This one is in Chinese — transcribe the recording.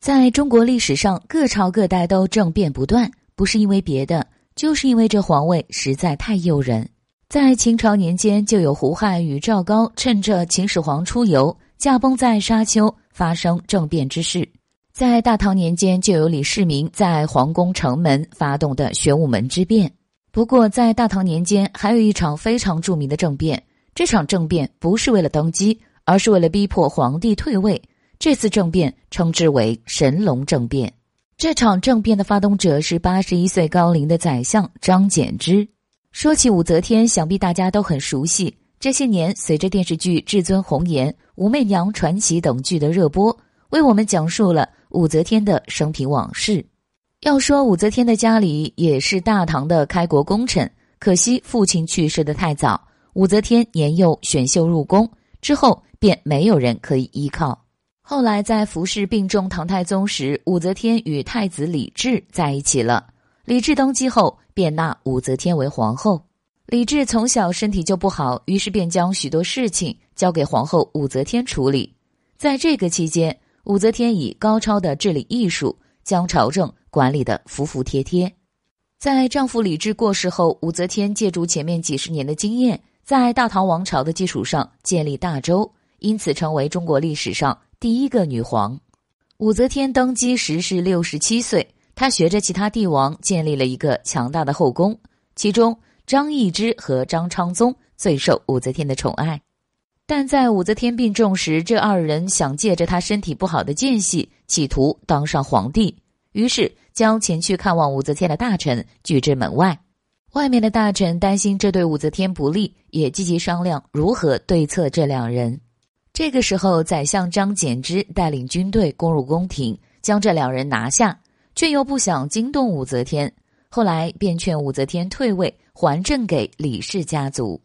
在中国历史上，各朝各代都政变不断，不是因为别的，就是因为这皇位实在太诱人。在秦朝年间，就有胡亥与赵高趁着秦始皇出游，驾崩在沙丘，发生政变之事。在大唐年间，就有李世民在皇宫城门发动的玄武门之变。不过，在大唐年间，还有一场非常著名的政变。这场政变不是为了登基，而是为了逼迫皇帝退位。这次政变称之为神龙政变。这场政变的发动者是八十一岁高龄的宰相张柬之。说起武则天，想必大家都很熟悉。这些年，随着电视剧《至尊红颜》《武媚娘传奇》等剧的热播，为我们讲述了武则天的生平往事。要说武则天的家里也是大唐的开国功臣，可惜父亲去世的太早，武则天年幼选秀入宫之后，便没有人可以依靠。后来在服侍病重唐太宗时，武则天与太子李治在一起了。李治登基后。便纳武则天为皇后。李治从小身体就不好，于是便将许多事情交给皇后武则天处理。在这个期间，武则天以高超的治理艺术，将朝政管理的服服帖帖。在丈夫李治过世后，武则天借助前面几十年的经验，在大唐王朝的基础上建立大周，因此成为中国历史上第一个女皇。武则天登基时是六十七岁。她学着其他帝王建立了一个强大的后宫，其中张易之和张昌宗最受武则天的宠爱。但在武则天病重时，这二人想借着她身体不好的间隙，企图当上皇帝，于是将前去看望武则天的大臣拒之门外。外面的大臣担心这对武则天不利，也积极商量如何对策这两人。这个时候，宰相张柬之带领军队攻入宫廷，将这两人拿下。却又不想惊动武则天，后来便劝武则天退位，还政给李氏家族。